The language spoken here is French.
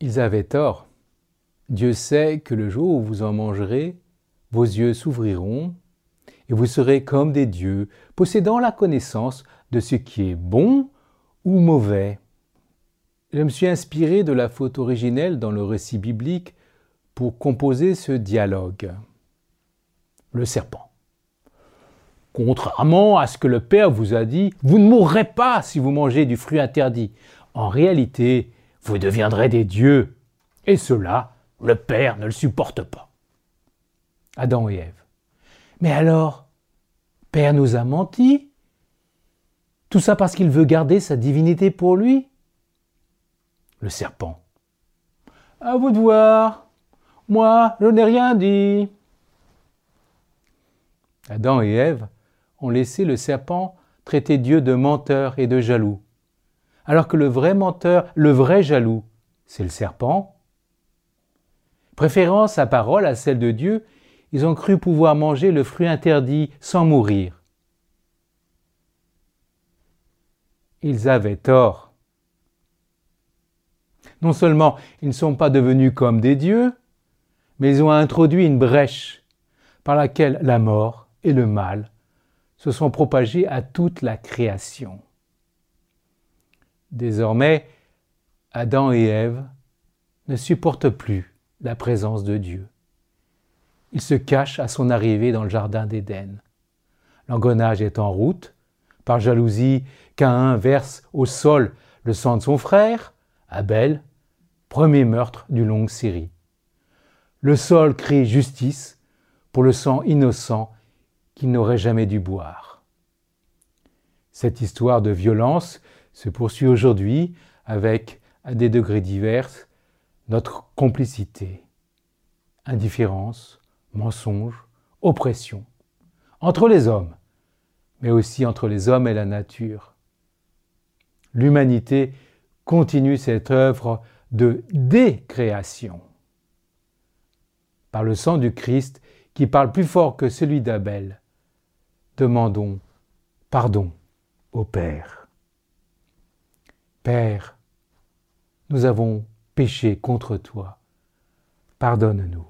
Ils avaient tort. Dieu sait que le jour où vous en mangerez, vos yeux s'ouvriront et vous serez comme des dieux, possédant la connaissance de ce qui est bon ou mauvais. Je me suis inspiré de la faute originelle dans le récit biblique pour composer ce dialogue. Le serpent. Contrairement à ce que le Père vous a dit, vous ne mourrez pas si vous mangez du fruit interdit. En réalité, vous deviendrez des dieux. Et cela, le Père ne le supporte pas. Adam et Ève. Mais alors, Père nous a menti? Tout ça parce qu'il veut garder sa divinité pour lui? Le serpent. À vous de voir. Moi, je n'ai rien dit. Adam et Ève ont laissé le serpent traiter Dieu de menteur et de jaloux, alors que le vrai menteur, le vrai jaloux, c'est le serpent. Préférant sa parole à celle de Dieu, ils ont cru pouvoir manger le fruit interdit sans mourir. Ils avaient tort. Non seulement ils ne sont pas devenus comme des dieux, mais ils ont introduit une brèche par laquelle la mort et le mal se sont propagés à toute la création. Désormais, Adam et Ève ne supportent plus la présence de Dieu. Ils se cachent à son arrivée dans le jardin d'Éden. L'engrenage est en route. Par jalousie, Caïn verse au sol le sang de son frère, Abel, premier meurtre d'une longue série. Le sol crie justice pour le sang innocent qu'il n'aurait jamais dû boire. Cette histoire de violence se poursuit aujourd'hui avec, à des degrés divers, notre complicité, indifférence, mensonge, oppression, entre les hommes, mais aussi entre les hommes et la nature. L'humanité continue cette œuvre de décréation. Par le sang du Christ qui parle plus fort que celui d'Abel, demandons pardon au Père. Père, nous avons péché contre toi. Pardonne-nous.